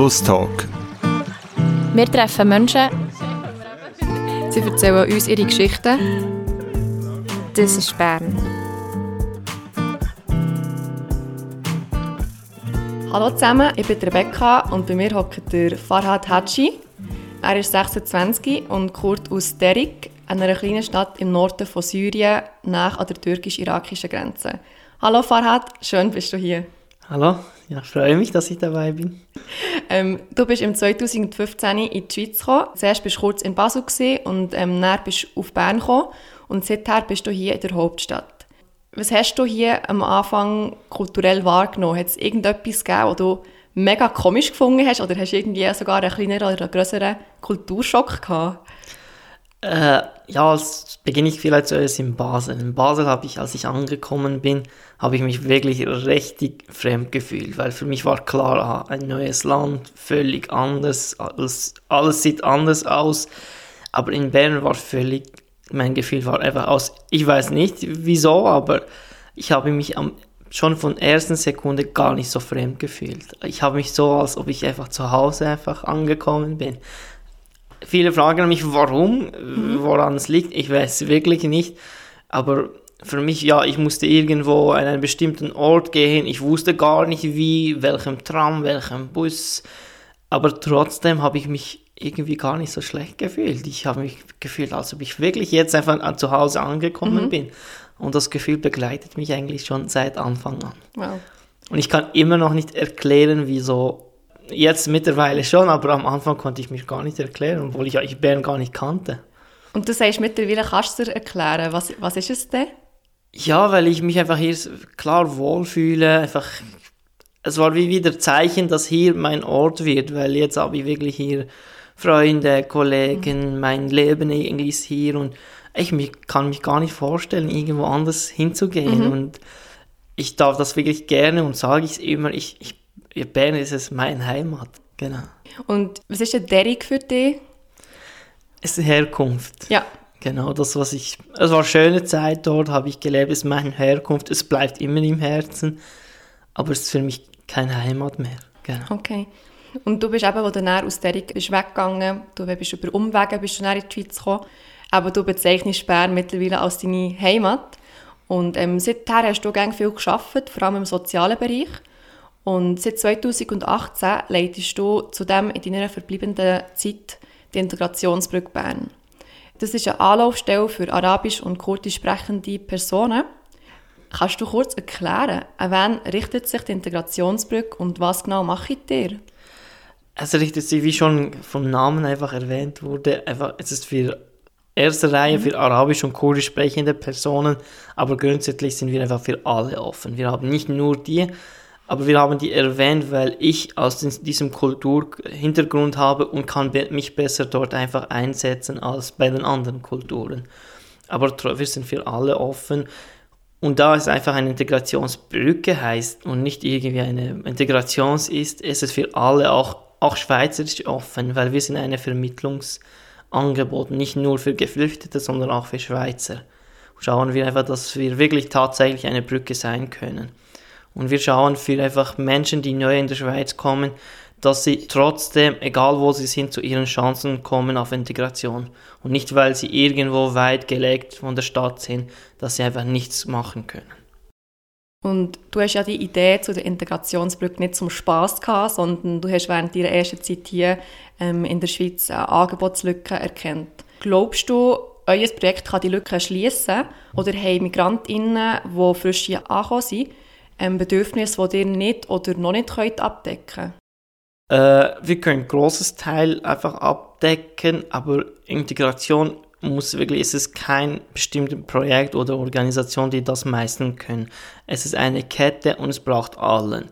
Schlusstalk. Wir treffen Menschen. Sie erzählen uns ihre Geschichten. Das ist Bern. Hallo zusammen, ich bin Rebecca und bei mir hockt der Farhad Hatschi. Er ist 26 und kommt aus Derik, einer kleinen Stadt im Norden von Syrien, nach an der türkisch-irakischen Grenze. Hallo Farhad, schön bist du hier. Hallo, ja, ich freue mich, dass ich dabei bin. Ähm, du bist im 2015 in die Schweiz gekommen. Zuerst bist du kurz in Basel und ähm, dann bist du auf Bern gekommen. Und seither bist du hier in der Hauptstadt. Was hast du hier am Anfang kulturell wahrgenommen? Hat es irgendetwas gegeben, was du mega komisch gefunden hast? Oder hast du irgendwie sogar einen kleineren oder einen größeren Kulturschock gehabt? Äh, ja, als beginne ich vielleicht zuerst in Basel. In Basel habe ich, als ich angekommen bin, habe ich mich wirklich richtig fremd gefühlt, weil für mich war klar, ein neues Land, völlig anders, alles, alles sieht anders aus. Aber in Bern war völlig, mein Gefühl war einfach aus, ich weiß nicht wieso, aber ich habe mich am, schon von ersten Sekunde gar nicht so fremd gefühlt. Ich habe mich so, als ob ich einfach zu Hause einfach angekommen bin. Viele fragen mich, warum, mhm. woran es liegt. Ich weiß wirklich nicht. Aber für mich, ja, ich musste irgendwo an einen bestimmten Ort gehen. Ich wusste gar nicht wie, welchem Tram, welchem Bus. Aber trotzdem habe ich mich irgendwie gar nicht so schlecht gefühlt. Ich habe mich gefühlt, als ob ich wirklich jetzt einfach zu Hause angekommen mhm. bin. Und das Gefühl begleitet mich eigentlich schon seit Anfang an. Wow. Und ich kann immer noch nicht erklären, wieso Jetzt mittlerweile schon, aber am Anfang konnte ich mich gar nicht erklären, obwohl ich eigentlich Bern gar nicht kannte. Und du sagst mittlerweile, kannst du dir erklären, was, was ist es denn? Ja, weil ich mich einfach hier klar wohlfühle, einfach es war wie wieder Zeichen, dass hier mein Ort wird, weil jetzt habe ich wirklich hier Freunde, Kollegen, mhm. mein Leben ist hier und ich mich, kann mich gar nicht vorstellen, irgendwo anders hinzugehen mhm. und ich darf das wirklich gerne und sage ich es immer, ich, ich Bern ist es meine Heimat, genau. Und was ist denn Derrick für dich? Es ist Herkunft. Ja. Genau, das, was ich, es war eine schöne Zeit dort, habe ich gelebt, es ist meine Herkunft, es bleibt immer im Herzen, aber es ist für mich keine Heimat mehr. Genau. Okay. Und du bist eben, als du dann aus Derrick bist weggegangen, du bist über Umwege bist du dann in die Schweiz gekommen, aber du bezeichnest Bern mittlerweile als deine Heimat. Und ähm, seither hast du ganz viel geschafft, vor allem im sozialen Bereich. Und seit 2018 leitest du zudem in deiner verbleibenden Zeit die Integrationsbrücke Bern. Das ist eine Anlaufstelle für arabisch und kurdisch sprechende Personen. Kannst du kurz erklären, an wen richtet sich die Integrationsbrücke und was genau macht ihr? Es richtet sich, wie schon vom Namen einfach erwähnt wurde, einfach, es ist für erste Reihe mhm. für arabisch und kurdisch sprechende Personen, aber grundsätzlich sind wir einfach für alle offen. Wir haben nicht nur die, aber wir haben die erwähnt, weil ich aus diesem Kulturhintergrund habe und kann mich besser dort einfach einsetzen als bei den anderen Kulturen. Aber wir sind für alle offen. Und da es einfach eine Integrationsbrücke heißt und nicht irgendwie eine Integrations ist, ist es für alle auch, auch schweizerisch offen, weil wir sind eine Vermittlungsangebot, nicht nur für Geflüchtete, sondern auch für Schweizer. Schauen wir einfach, dass wir wirklich tatsächlich eine Brücke sein können. Und wir schauen für einfach Menschen, die neu in der Schweiz kommen, dass sie trotzdem, egal wo sie sind, zu ihren Chancen kommen auf Integration. Und nicht, weil sie irgendwo weit gelegt von der Stadt sind, dass sie einfach nichts machen können. Und du hast ja die Idee zu der Integrationsbrücke nicht zum Spaß gehabt, sondern du hast während deiner ersten Zeit hier ähm, in der Schweiz eine Angebotslücke erkannt. Glaubst du, euer Projekt kann die Lücke schließen oder haben Migrantinnen, die frisch hier angekommen sind, ähm, Bedürfnisse, die ihr nicht oder noch nicht könnt abdecken äh, Wir können ein grosses Teil einfach abdecken, aber Integration muss wirklich, es ist kein bestimmtes Projekt oder Organisation, die das meisten können. Es ist eine Kette und es braucht allen.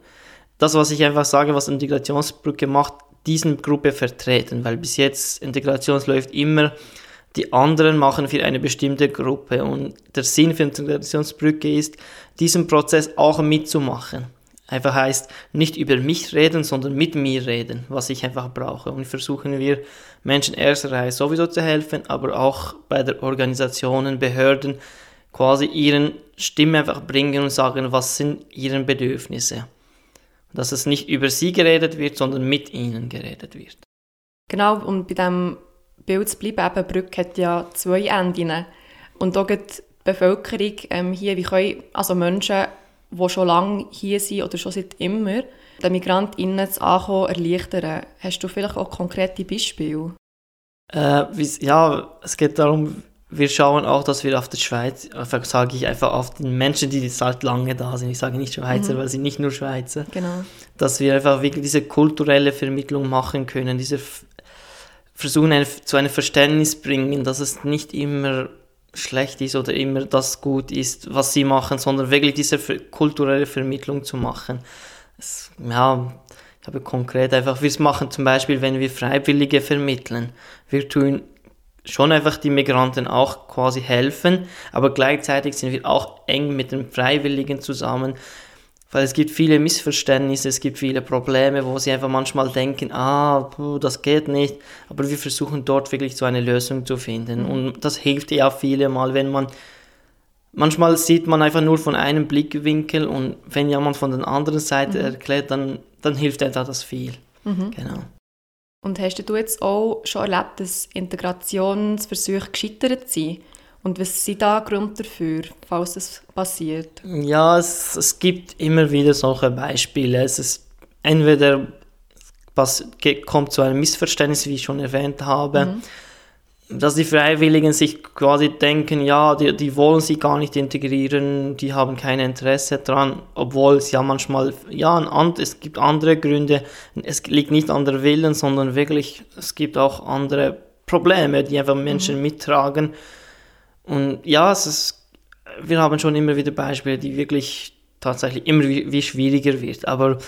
Das, was ich einfach sage, was Integrationsbrücke macht, diesen Gruppe vertreten, weil bis jetzt Integration läuft immer die anderen machen für eine bestimmte Gruppe. Und der Sinn für Integrationsbrücke ist, diesen Prozess auch mitzumachen. Einfach heißt, nicht über mich reden, sondern mit mir reden, was ich einfach brauche. Und versuchen wir, Menschen erster Reihe sowieso zu helfen, aber auch bei der Organisationen, Behörden, quasi ihren Stimme einfach bringen und sagen, was sind ihre Bedürfnisse. Dass es nicht über sie geredet wird, sondern mit ihnen geredet wird. Genau, und bei diesem Bild zu bleiben, eben, Brücke hat ja zwei Enden. Und auch die Bevölkerung ähm, hier, wie können also Menschen, die schon lange hier sind oder schon seit immer, den MigrantInnen das Ankommen erleichtern. Hast du vielleicht auch konkrete Beispiele? Äh, ja, es geht darum, wir schauen auch, dass wir auf der Schweiz, sage ich einfach auf die Menschen, die jetzt halt lange da sind, ich sage nicht Schweizer, mhm. weil sie nicht nur Schweizer, genau. dass wir einfach wirklich diese kulturelle Vermittlung machen können, diese versuchen eine, zu einem Verständnis bringen, dass es nicht immer schlecht ist oder immer das gut ist, was sie machen, sondern wirklich diese kulturelle Vermittlung zu machen. Es, ja, ich habe konkret einfach, wir machen zum Beispiel, wenn wir Freiwillige vermitteln, wir tun schon einfach die Migranten auch quasi helfen, aber gleichzeitig sind wir auch eng mit den Freiwilligen zusammen, weil es gibt viele Missverständnisse, es gibt viele Probleme, wo sie einfach manchmal denken, ah, das geht nicht, aber wir versuchen dort wirklich so eine Lösung zu finden mhm. und das hilft ja viele mal, wenn man manchmal sieht man einfach nur von einem Blickwinkel und wenn jemand von der anderen Seite mhm. erklärt, dann, dann hilft etwa das viel. Mhm. Genau. Und hast du jetzt auch schon erlebt, dass Integrationsversuche gescheitert sind? Und was sind da Gründe dafür, falls das passiert? Ja, es, es gibt immer wieder solche Beispiele. Es ist entweder was kommt zu einem Missverständnis, wie ich schon erwähnt habe, mhm dass die Freiwilligen sich quasi denken, ja, die, die wollen sie gar nicht integrieren, die haben kein Interesse dran, obwohl es ja manchmal, ja, es gibt andere Gründe, es liegt nicht an der Willen, sondern wirklich, es gibt auch andere Probleme, die einfach Menschen mhm. mittragen. Und ja, es ist, wir haben schon immer wieder Beispiele, die wirklich tatsächlich immer wie, wie schwieriger wird, aber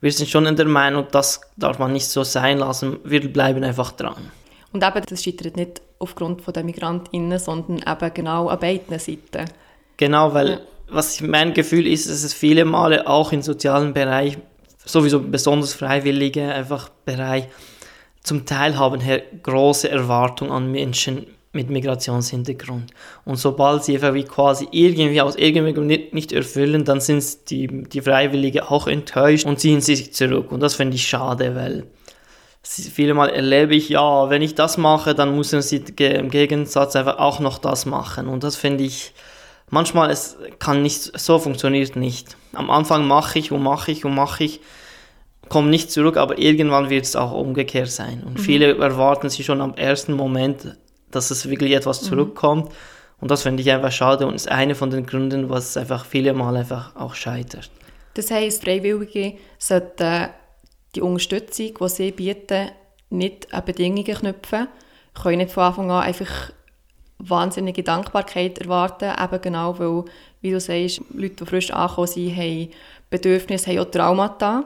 wir sind schon in der Meinung, das darf man nicht so sein lassen, wir bleiben einfach dran. Und eben, das scheitert nicht aufgrund der MigrantInnen, sondern eben genau an beiden Seiten. Genau, weil ja. was mein Gefühl ist, dass es viele Male auch im sozialen Bereich, sowieso besonders Freiwillige, einfach Bereich, zum Teil haben hier große Erwartungen an Menschen mit Migrationshintergrund. Und sobald sie wie quasi irgendwie aus irgendeinem Grund nicht, nicht erfüllen, dann sind die, die Freiwillige auch enttäuscht und ziehen sich zurück. Und das finde ich schade, weil viele Mal erlebe ich, ja, wenn ich das mache, dann müssen sie im Gegensatz einfach auch noch das machen. Und das finde ich, manchmal, es kann nicht, so funktioniert nicht. Am Anfang mache ich und mache ich und mache ich, komme nicht zurück, aber irgendwann wird es auch umgekehrt sein. Und mhm. viele erwarten sich schon am ersten Moment, dass es wirklich etwas mhm. zurückkommt. Mhm. Und das finde ich einfach schade und ist einer von den Gründen, was einfach viele Mal einfach auch scheitert. Das heisst, Freiwillige sollten die Unterstützung, die sie bieten, nicht an Bedingungen knüpfen, können nicht von Anfang an einfach wahnsinnige Dankbarkeit erwarten, eben genau, weil, wie du sagst, Leute, die frisch angekommen sind, haben Bedürfnisse, haben auch Traumata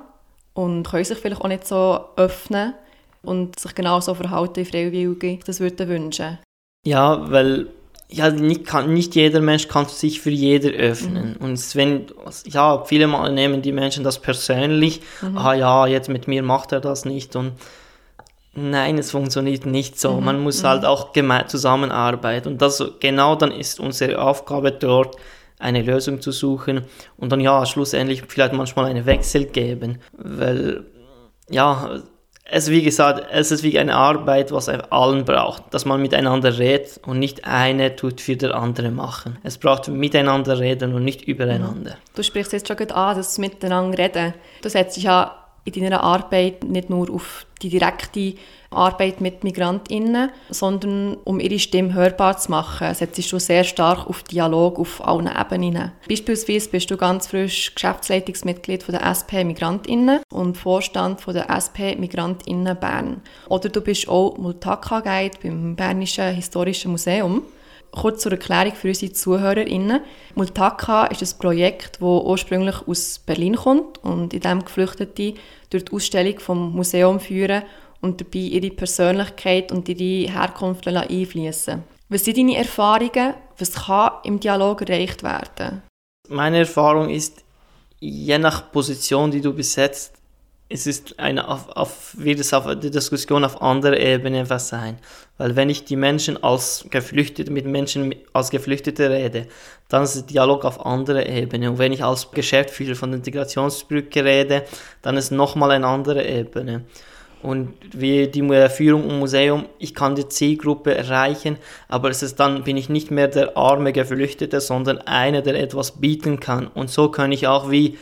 und können sich vielleicht auch nicht so öffnen und sich genauso verhalten wie Freiwillige das würden wünschen. Ja, weil ja, nicht, kann, nicht jeder Mensch kann sich für jeder öffnen. Mhm. Und wenn, ja, viele Mal nehmen die Menschen das persönlich, mhm. ah ja, jetzt mit mir macht er das nicht und nein, es funktioniert nicht so. Mhm. Man muss halt mhm. auch zusammenarbeiten und das, genau dann ist unsere Aufgabe dort, eine Lösung zu suchen und dann ja, schlussendlich vielleicht manchmal einen Wechsel geben, weil ja, es wie gesagt, es ist wie eine Arbeit, was allen braucht, dass man miteinander redet und nicht eine tut für der andere machen. Es braucht miteinander reden und nicht übereinander. Du sprichst jetzt schon an, das Miteinander reden. Du setzt dich ja in deiner Arbeit nicht nur auf die direkte Arbeit mit MigrantInnen, sondern um ihre Stimme hörbar zu machen, setzt du sehr stark auf Dialog auf allen Ebenen. Beispielsweise bist du ganz frisch Geschäftsleitungsmitglied von der SP MigrantInnen und Vorstand von der SP MigrantInnen Bern. Oder du bist auch Multaka-Guide beim Bernischen Historischen Museum. Kurz zur Erklärung für unsere ZuhörerInnen. Multaka ist ein Projekt, das ursprünglich aus Berlin kommt und in dem Geflüchtete durch die Ausstellung vom Museum führen und dabei ihre Persönlichkeit und ihre Herkunft einfließen. Was sind deine Erfahrungen? Was kann im Dialog erreicht werden? Meine Erfahrung ist, je nach Position, die du besetzt, es ist eine, auf, auf, wird es auf die Diskussion auf anderer Ebene was sein. Weil wenn ich die Menschen als Geflüchtete, mit Menschen als Geflüchtete rede, dann ist der Dialog auf anderer Ebene. Und wenn ich als Geschäftsführer von der Integrationsbrücke rede, dann ist nochmal eine andere Ebene. Und wie die Führung im Museum, ich kann die Zielgruppe erreichen, aber es ist dann bin ich nicht mehr der arme Geflüchtete, sondern einer, der etwas bieten kann. Und so kann ich auch wie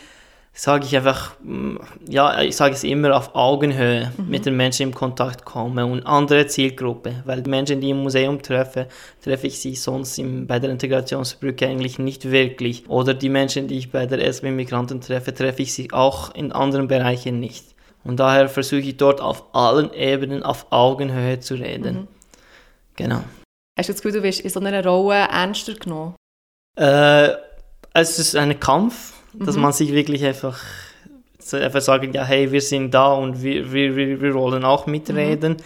sage ich einfach, mm, ja, ich sage es immer auf Augenhöhe mhm. mit den Menschen in Kontakt komme und andere Zielgruppe, weil die Menschen, die im Museum treffe, treffe ich sie sonst im, bei der Integrationsbrücke eigentlich nicht wirklich. Oder die Menschen, die ich bei der SW Migranten treffe, treffe ich sie auch in anderen Bereichen nicht. Und daher versuche ich dort auf allen Ebenen auf Augenhöhe zu reden. Mhm. Genau. Hast du das Gefühl, du wirst in so einer Rolle ernster genommen? Äh, es ist ein Kampf dass mhm. man sich wirklich einfach, einfach sagen, ja, hey, wir sind da und wir, wir, wir, wir wollen auch mitreden. Mhm.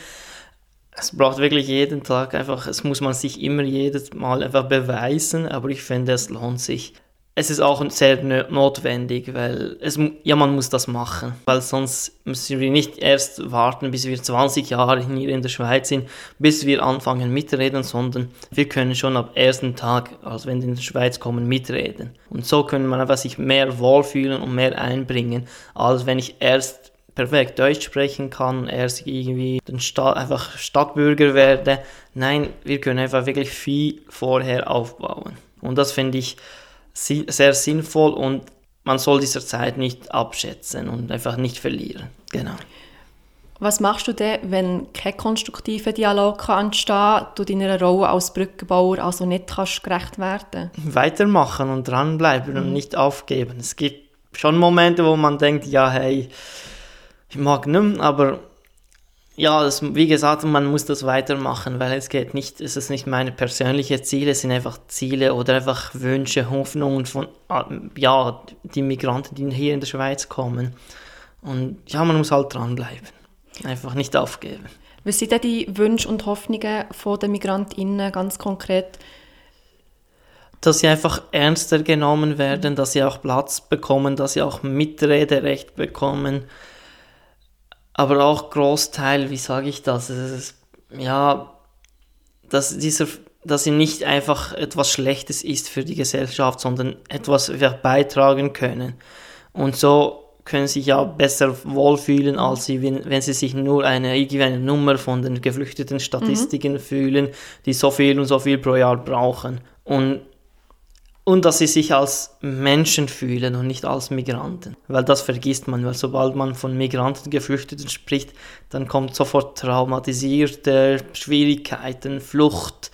Es braucht wirklich jeden Tag einfach, es muss man sich immer jedes Mal einfach beweisen, aber ich finde, es lohnt sich es ist auch sehr notwendig, weil es, ja, man muss das machen, weil sonst müssen wir nicht erst warten, bis wir 20 Jahre hier in der Schweiz sind, bis wir anfangen mitreden, sondern wir können schon ab ersten Tag, als wenn wir in die Schweiz kommen, mitreden. Und so können wir einfach sich mehr wohlfühlen und mehr einbringen, als wenn ich erst perfekt Deutsch sprechen kann, erst irgendwie den Sta einfach Stadtbürger werde. Nein, wir können einfach wirklich viel vorher aufbauen. Und das finde ich sehr sinnvoll und man soll diese Zeit nicht abschätzen und einfach nicht verlieren. Genau. Was machst du denn, wenn kein konstruktiver Dialog kann entstehen du deiner Rolle als Brückenbauer also nicht kannst gerecht werden Weitermachen und dranbleiben mhm. und nicht aufgeben. Es gibt schon Momente, wo man denkt, ja, hey, ich mag nicht, aber ja, das, wie gesagt, man muss das weitermachen, weil es geht nicht, es ist nicht meine persönlichen Ziele, es sind einfach Ziele oder einfach Wünsche, Hoffnungen von, ah, ja, die Migranten, die hier in der Schweiz kommen. Und ja, man muss halt dranbleiben. Einfach nicht aufgeben. Was sind denn die Wünsche und Hoffnungen der MigrantInnen ganz konkret? Dass sie einfach ernster genommen werden, dass sie auch Platz bekommen, dass sie auch Mitrederecht bekommen, aber auch Großteil, wie sage ich das? Ist, ja, dass dieser dass sie nicht einfach etwas Schlechtes ist für die Gesellschaft, sondern etwas beitragen können. Und so können sie sich ja besser wohlfühlen, als sie, wenn, wenn sie sich nur eine, eine Nummer von den geflüchteten Statistiken mhm. fühlen, die so viel und so viel pro Jahr brauchen. Und und dass sie sich als Menschen fühlen und nicht als Migranten. Weil das vergisst man, weil sobald man von Migranten, Geflüchteten spricht, dann kommt sofort traumatisierte Schwierigkeiten, Flucht,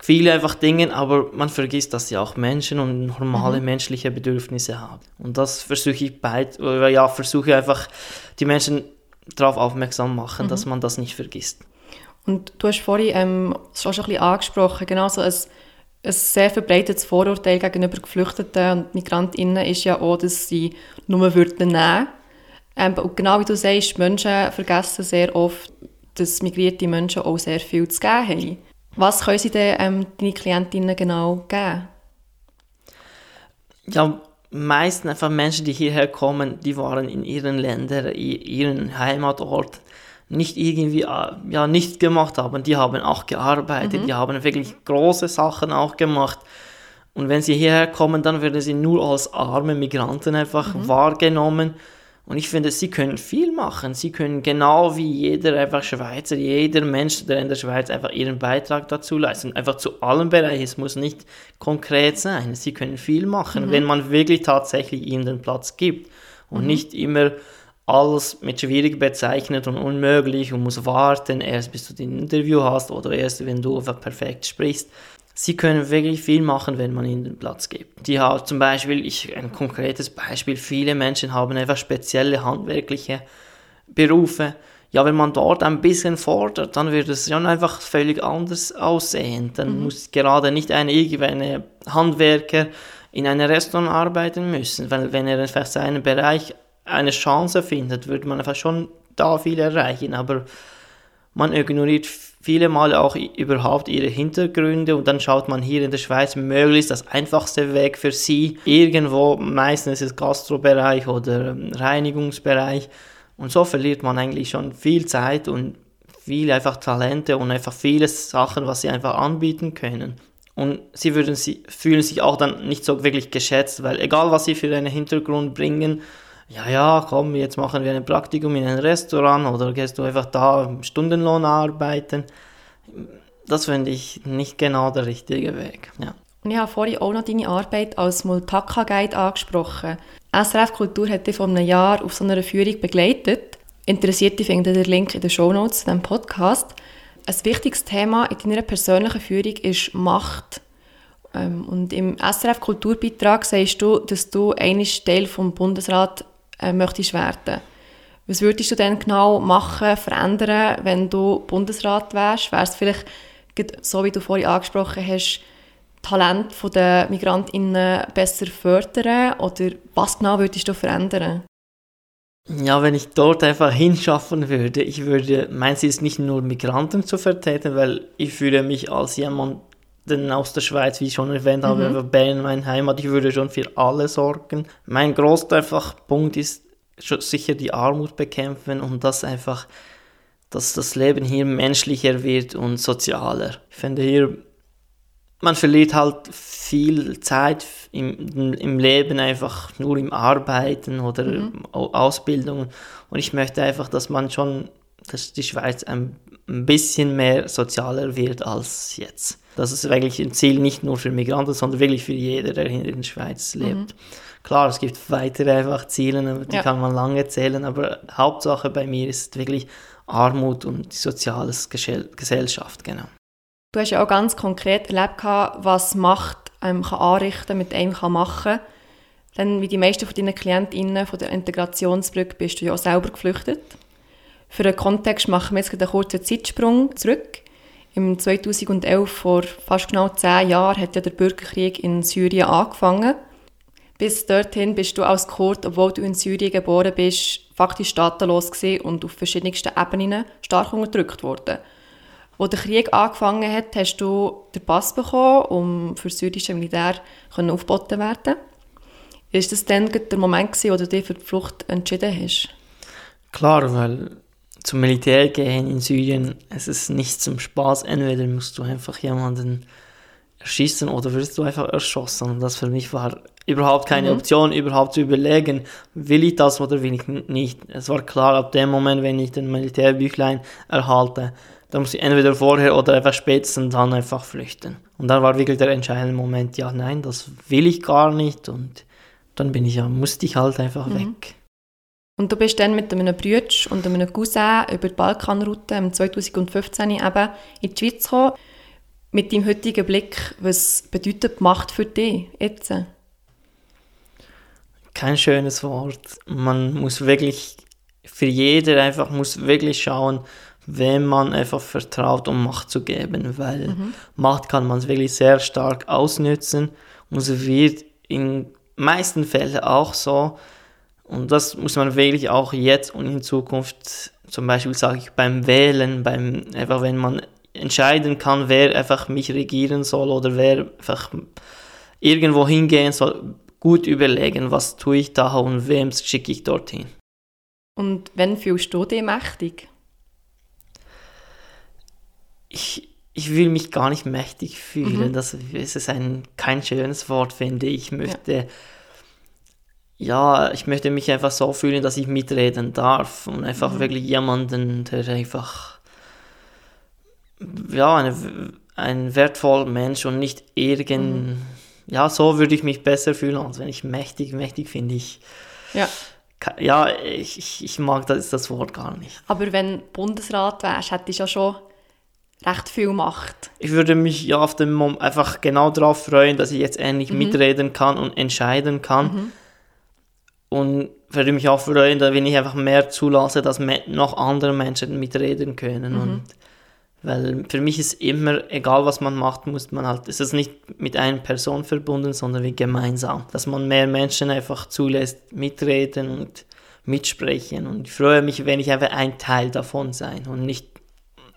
viele einfach Dinge, aber man vergisst, dass sie auch Menschen und normale mhm. menschliche Bedürfnisse haben. Und das versuche ich bei, ja, versuche einfach die Menschen darauf aufmerksam machen, mhm. dass man das nicht vergisst. Und du hast vorhin ähm, schon ein bisschen angesprochen, genau so ein ein sehr verbreitetes Vorurteil gegenüber Geflüchteten und Migrantinnen ist ja auch, dass sie nur würden nehmen ähm, Und genau wie du sagst, Menschen vergessen sehr oft, dass migrierte Menschen auch sehr viel zu geben haben. Was können sie denn ähm, deine Klientinnen genau geben? Ja, meistens einfach Menschen, die hierher kommen, die waren in ihren Ländern, in ihren Heimatort nicht irgendwie äh, ja nicht gemacht haben. Die haben auch gearbeitet, mhm. die haben wirklich große Sachen auch gemacht. Und wenn sie hierher kommen, dann werden sie nur als arme Migranten einfach mhm. wahrgenommen. Und ich finde, sie können viel machen. Sie können genau wie jeder einfach Schweizer, jeder Mensch, der in der Schweiz einfach ihren Beitrag dazu leisten. Einfach zu allen Bereichen. Es muss nicht konkret sein. Sie können viel machen, mhm. wenn man wirklich tatsächlich ihnen den Platz gibt. Und mhm. nicht immer alles mit schwierig bezeichnet und unmöglich und muss warten, erst bis du den Interview hast oder erst wenn du einfach perfekt sprichst. Sie können wirklich viel machen, wenn man ihnen den Platz gibt. Die haben zum Beispiel, ich, ein konkretes Beispiel, viele Menschen haben einfach spezielle handwerkliche Berufe. Ja, wenn man dort ein bisschen fordert, dann wird es schon einfach völlig anders aussehen. Dann mhm. muss gerade nicht ein irgendeine Handwerker in einem Restaurant arbeiten müssen, weil wenn er einfach seinen Bereich eine Chance findet, würde man einfach schon da viel erreichen, aber man ignoriert viele Male auch überhaupt ihre Hintergründe und dann schaut man hier in der Schweiz möglichst das einfachste Weg für sie. Irgendwo, meistens ist es Gastrobereich oder Reinigungsbereich Und so verliert man eigentlich schon viel Zeit und viel einfach Talente und einfach viele Sachen, was sie einfach anbieten können. Und sie, würden, sie fühlen sich auch dann nicht so wirklich geschätzt, weil egal was sie für einen Hintergrund bringen, ja, ja, komm, jetzt machen wir ein Praktikum in ein Restaurant oder gehst du einfach da Stundenlohn arbeiten. Das finde ich nicht genau der richtige Weg. Ja. Und ich habe vorhin auch noch deine Arbeit als Multaka-Guide angesprochen. SRF Kultur hat dich vor einem Jahr auf so einer Führung begleitet. Interessierte finden den Link in den Shownotes zu diesem Podcast. Ein wichtiges Thema in deiner persönlichen Führung ist Macht. Ähm, und im SRF Kulturbeitrag sagst du, dass du einmal Teil vom Bundesrat äh, möchtest werden. Was würdest du denn genau machen, verändern, wenn du Bundesrat wärst? Wäre es vielleicht, so wie du vorhin angesprochen hast, Talent der MigrantInnen besser fördern? Oder was genau würdest du verändern? Ja, wenn ich dort einfach hinschaffen würde, ich würde, mein Ziel ist nicht nur Migranten zu vertreten, weil ich fühle mich als jemand aus der Schweiz, wie ich schon erwähnt habe, mhm. Bern, meine Heimat, ich würde schon für alle sorgen. Mein größter einfach Punkt ist sicher die Armut bekämpfen und das einfach, dass das Leben hier menschlicher wird und sozialer. Ich finde hier man verliert halt viel Zeit im, im Leben einfach nur im Arbeiten oder mhm. Ausbildung. Und ich möchte einfach, dass man schon, dass die Schweiz ein, ein bisschen mehr sozialer wird als jetzt. Das ist wirklich ein Ziel nicht nur für Migranten, sondern wirklich für jeden, der in der Schweiz lebt. Mhm. Klar, es gibt weitere einfach Ziele, die ja. kann man lange zählen, aber Hauptsache bei mir ist wirklich Armut und die soziale Gesellschaft, genau. Du hast ja auch ganz konkret erlebt, was Macht einem kann anrichten mit einem kann machen Denn wie die meisten von deinen KlientInnen von der Integrationsbrücke bist du ja auch selber geflüchtet. Für den Kontext machen wir jetzt einen kurzen Zeitsprung zurück. Im 2011, vor fast genau zehn Jahren, hat ja der Bürgerkrieg in Syrien angefangen. Bis dorthin bist du als Kurd, obwohl du in Syrien geboren bist, faktisch staatenlos und auf verschiedensten Ebenen stark unterdrückt worden. Als der Krieg angefangen hat, hast du den Pass bekommen, um für das syrische Militär aufgeboten werden Ist das dann der Moment, wo du dich für die Flucht entschieden hast? Klar, weil zum Militär gehen in Syrien, es ist nicht zum Spaß. Entweder musst du einfach jemanden erschießen oder wirst du einfach erschossen. Und das für mich war überhaupt keine mhm. Option, überhaupt zu überlegen, will ich das oder will ich nicht. Es war klar, ab dem Moment, wenn ich den Militärbüchlein erhalte, da muss ich entweder vorher oder einfach spätestens dann einfach flüchten. Und dann war wirklich der entscheidende Moment, ja, nein, das will ich gar nicht. Und dann bin ich ja, musste ich halt einfach mhm. weg. Und du bist dann mit einem Bruder und einem Cousin über die Balkanroute im 2015 eben in die Schweiz gekommen. Mit deinem heutigen Blick, was bedeutet Macht für dich jetzt? Kein schönes Wort. Man muss wirklich, für jeder einfach muss wirklich schauen, wem man einfach vertraut, um Macht zu geben, weil mhm. Macht kann man wirklich sehr stark ausnützen und es wird in meisten Fällen auch so und das muss man wirklich auch jetzt und in Zukunft, zum Beispiel sage ich beim Wählen, beim einfach wenn man entscheiden kann, wer einfach mich regieren soll oder wer einfach irgendwo hingehen soll, gut überlegen, was tue ich da und wem schicke ich dorthin. Und wenn fühlst du dich mächtig? ich, ich will mich gar nicht mächtig fühlen. Mhm. Das ist ein, kein schönes Wort, finde ich. Ich möchte, ja. Ja. ich möchte mich einfach so fühlen, dass ich mitreden darf und einfach mhm. wirklich jemanden, der einfach, ja, eine, ein wertvoller Mensch und nicht irgend, mhm. ja, so würde ich mich besser fühlen, als wenn ich mächtig, mächtig finde ich. Ja. Ja, ich, ich, ich mag das, das Wort gar nicht. Aber wenn Bundesrat wärst, hättest du ja schon recht viel macht. Ich würde mich ja auf dem Moment einfach genau darauf freuen, dass ich jetzt endlich mhm. mitreden kann und entscheiden kann. Mhm. Und würde mich auch freuen, wenn ich einfach mehr zulasse, dass noch andere Menschen mitreden können. Mhm. Und weil für mich ist immer, egal was man macht, muss man halt, es ist nicht mit einer Person verbunden, sondern wie gemeinsam. Dass man mehr Menschen einfach zulässt, mitreden und mitsprechen. Und ich freue mich, wenn ich einfach ein Teil davon sein und nicht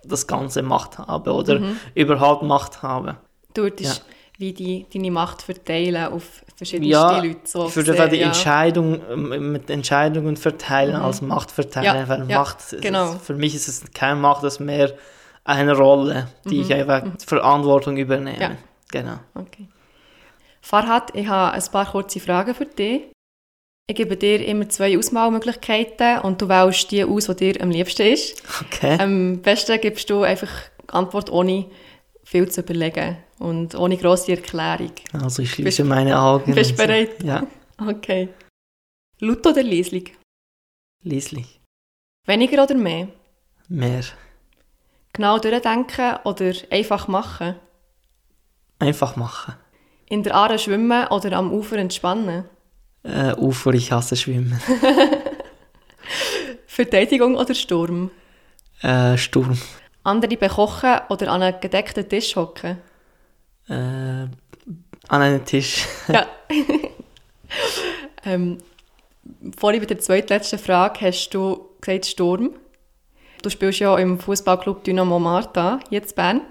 das Ganze Macht habe oder mhm. überhaupt Macht habe. Du würdest ja. wie die, deine Macht verteilen auf verschiedenste ja, Leute so ich würde sehen, die ja. Entscheidung ähm, mit Entscheidungen verteilen Mhm. als Macht verteilen, Ja, weil ja, Macht, genau. ist, für mich ist es keine Macht, es ist mehr eine Rolle, die ich einfach Verantwortung übernehme. Mhm. Ja. Genau. Okay. Farhad, ich habe ein paar kurze Fragen für dich. Ich gebe dir immer zwei Auswahlmöglichkeiten und du wählst die aus, die dir am liebsten ist. Okay. Am besten gibst du einfach Antwort ohne viel zu überlegen und ohne grosse Erklärung. also ich bist- schließe meine Augen. bist so. bereit? Ja, Okay. Laut oder leislich? leislich. Weniger oder mehr? Mehr. Genau durchdenken oder einfach machen? Einfach machen. In der Aare schwimmen oder am Ufer entspannen? Äh, Ufer, ich hasse Schwimmen. Verteidigung oder Sturm? Äh, Sturm. Andere bekochen oder an einem gedeckten Tisch hocken? Äh, an einen Tisch. Ja. ähm, vorhin bei der zweitletzten Frage hast du gesagt Sturm. Du spielst ja im Fußballclub Dynamo Marta, jetzt Bern.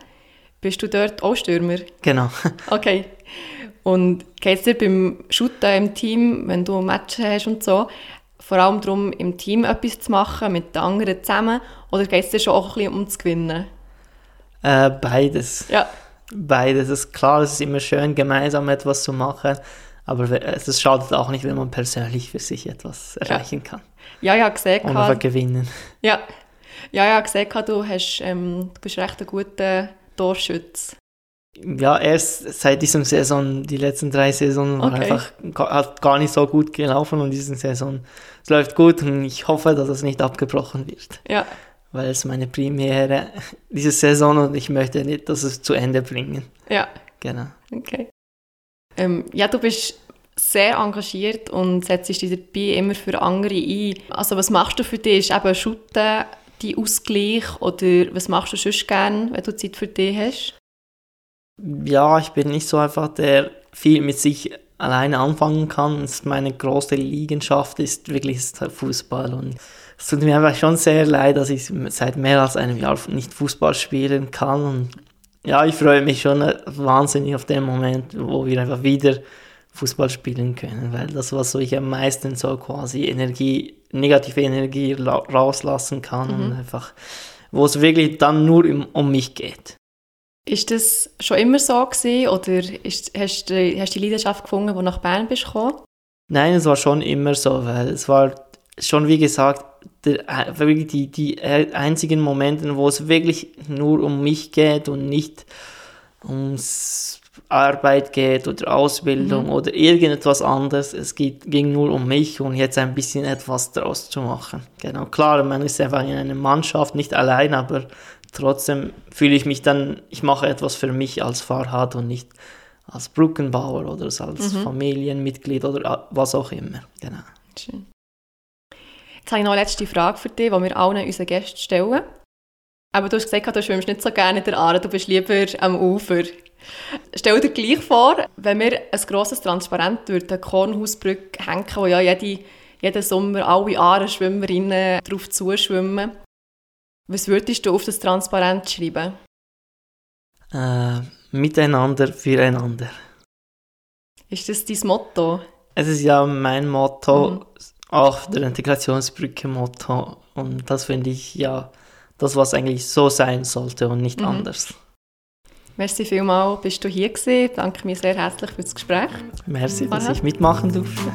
Bist du dort auch Stürmer? Genau. Okay. Und geht es dir beim Shooten im Team, wenn du Matches hast und so, vor allem darum, im Team etwas zu machen, mit den anderen zusammen? Oder geht es dir schon auch ein bisschen um zu gewinnen? Äh, beides. Ja, Beides. Es ist klar, es ist immer schön, gemeinsam etwas zu machen, aber es schadet auch nicht, wenn man persönlich für sich etwas erreichen kann. ja, ja, gesehen. Und einfach gewinnen. Ja, ja, ja, gesehen, du, hast, ähm, du bist recht ein guter Torschütze. Ja, erst seit diesem Saison, die letzten drei Saisonen, war Okay. einfach hat gar nicht so gut gelaufen und diese Saison, es läuft gut und ich hoffe, dass es nicht abgebrochen wird, Ja, weil es meine Premiere diese Saison und ich möchte nicht, dass es zu Ende bringen. ja, Genau. okay. Ähm, ja, du bist sehr engagiert und setzt dich dabei immer für andere ein. Also was machst du für dich? Ist eben Shooten die Ausgleich oder was machst du sonst gerne, wenn du Zeit für dich hast? Ja, ich bin nicht so einfach, der viel mit sich alleine anfangen kann. Meine große Leidenschaft ist wirklich halt Fußball und es tut mir einfach schon sehr leid, dass ich seit mehr als einem Jahr nicht Fußball spielen kann und ja, ich freue mich schon wahnsinnig auf den Moment, wo wir einfach wieder Fußball spielen können, weil das, was ich am meisten so quasi Energie, negative Energie la- rauslassen kann und einfach, wo es wirklich dann nur um mich geht. Ist das schon immer so gewesen oder ist, hast, du, hast die Leidenschaft gefunden, wo du nach Bern bist gekommen? Nein, es war schon immer so, weil es war schon, wie gesagt, der, äh, wirklich die, die äh, einzigen Momente, wo es wirklich nur um mich geht und nicht ums Arbeit geht oder Ausbildung oder irgendetwas anderes. Es geht, ging nur um mich und jetzt ein bisschen etwas daraus zu machen. Genau, klar, man ist einfach in einer Mannschaft, nicht allein, aber trotzdem fühle ich mich dann, ich mache etwas für mich als Fahrrad und nicht als Brückenbauer oder als Familienmitglied oder was auch immer. Genau. Schön. Jetzt habe ich noch eine letzte Frage für dich, die wir allen unseren Gästen stellen. Aber du hast gesagt, du schwimmst nicht so gerne in der Aare, du bist lieber am Ufer. Stell dir gleich vor, wenn wir ein grosses Transparent durch die Kornhausbrücke hängen, wo ja jede, jeden Sommer alle Aare-Schwimmerinnen drauf zuschwimmen. Was würdest du auf das Transparent schreiben? Äh, miteinander, füreinander. Ist das dein Motto? Es ist ja mein Motto, Mhm. Auch der Integrationsbrücke-Motto. Und das finde ich ja das, was eigentlich so sein sollte und nicht Mhm. anders. Merci vielmals, bist du hier gewesen. Danke mir sehr herzlich für das Gespräch. Merci, dass ich mitmachen durfte.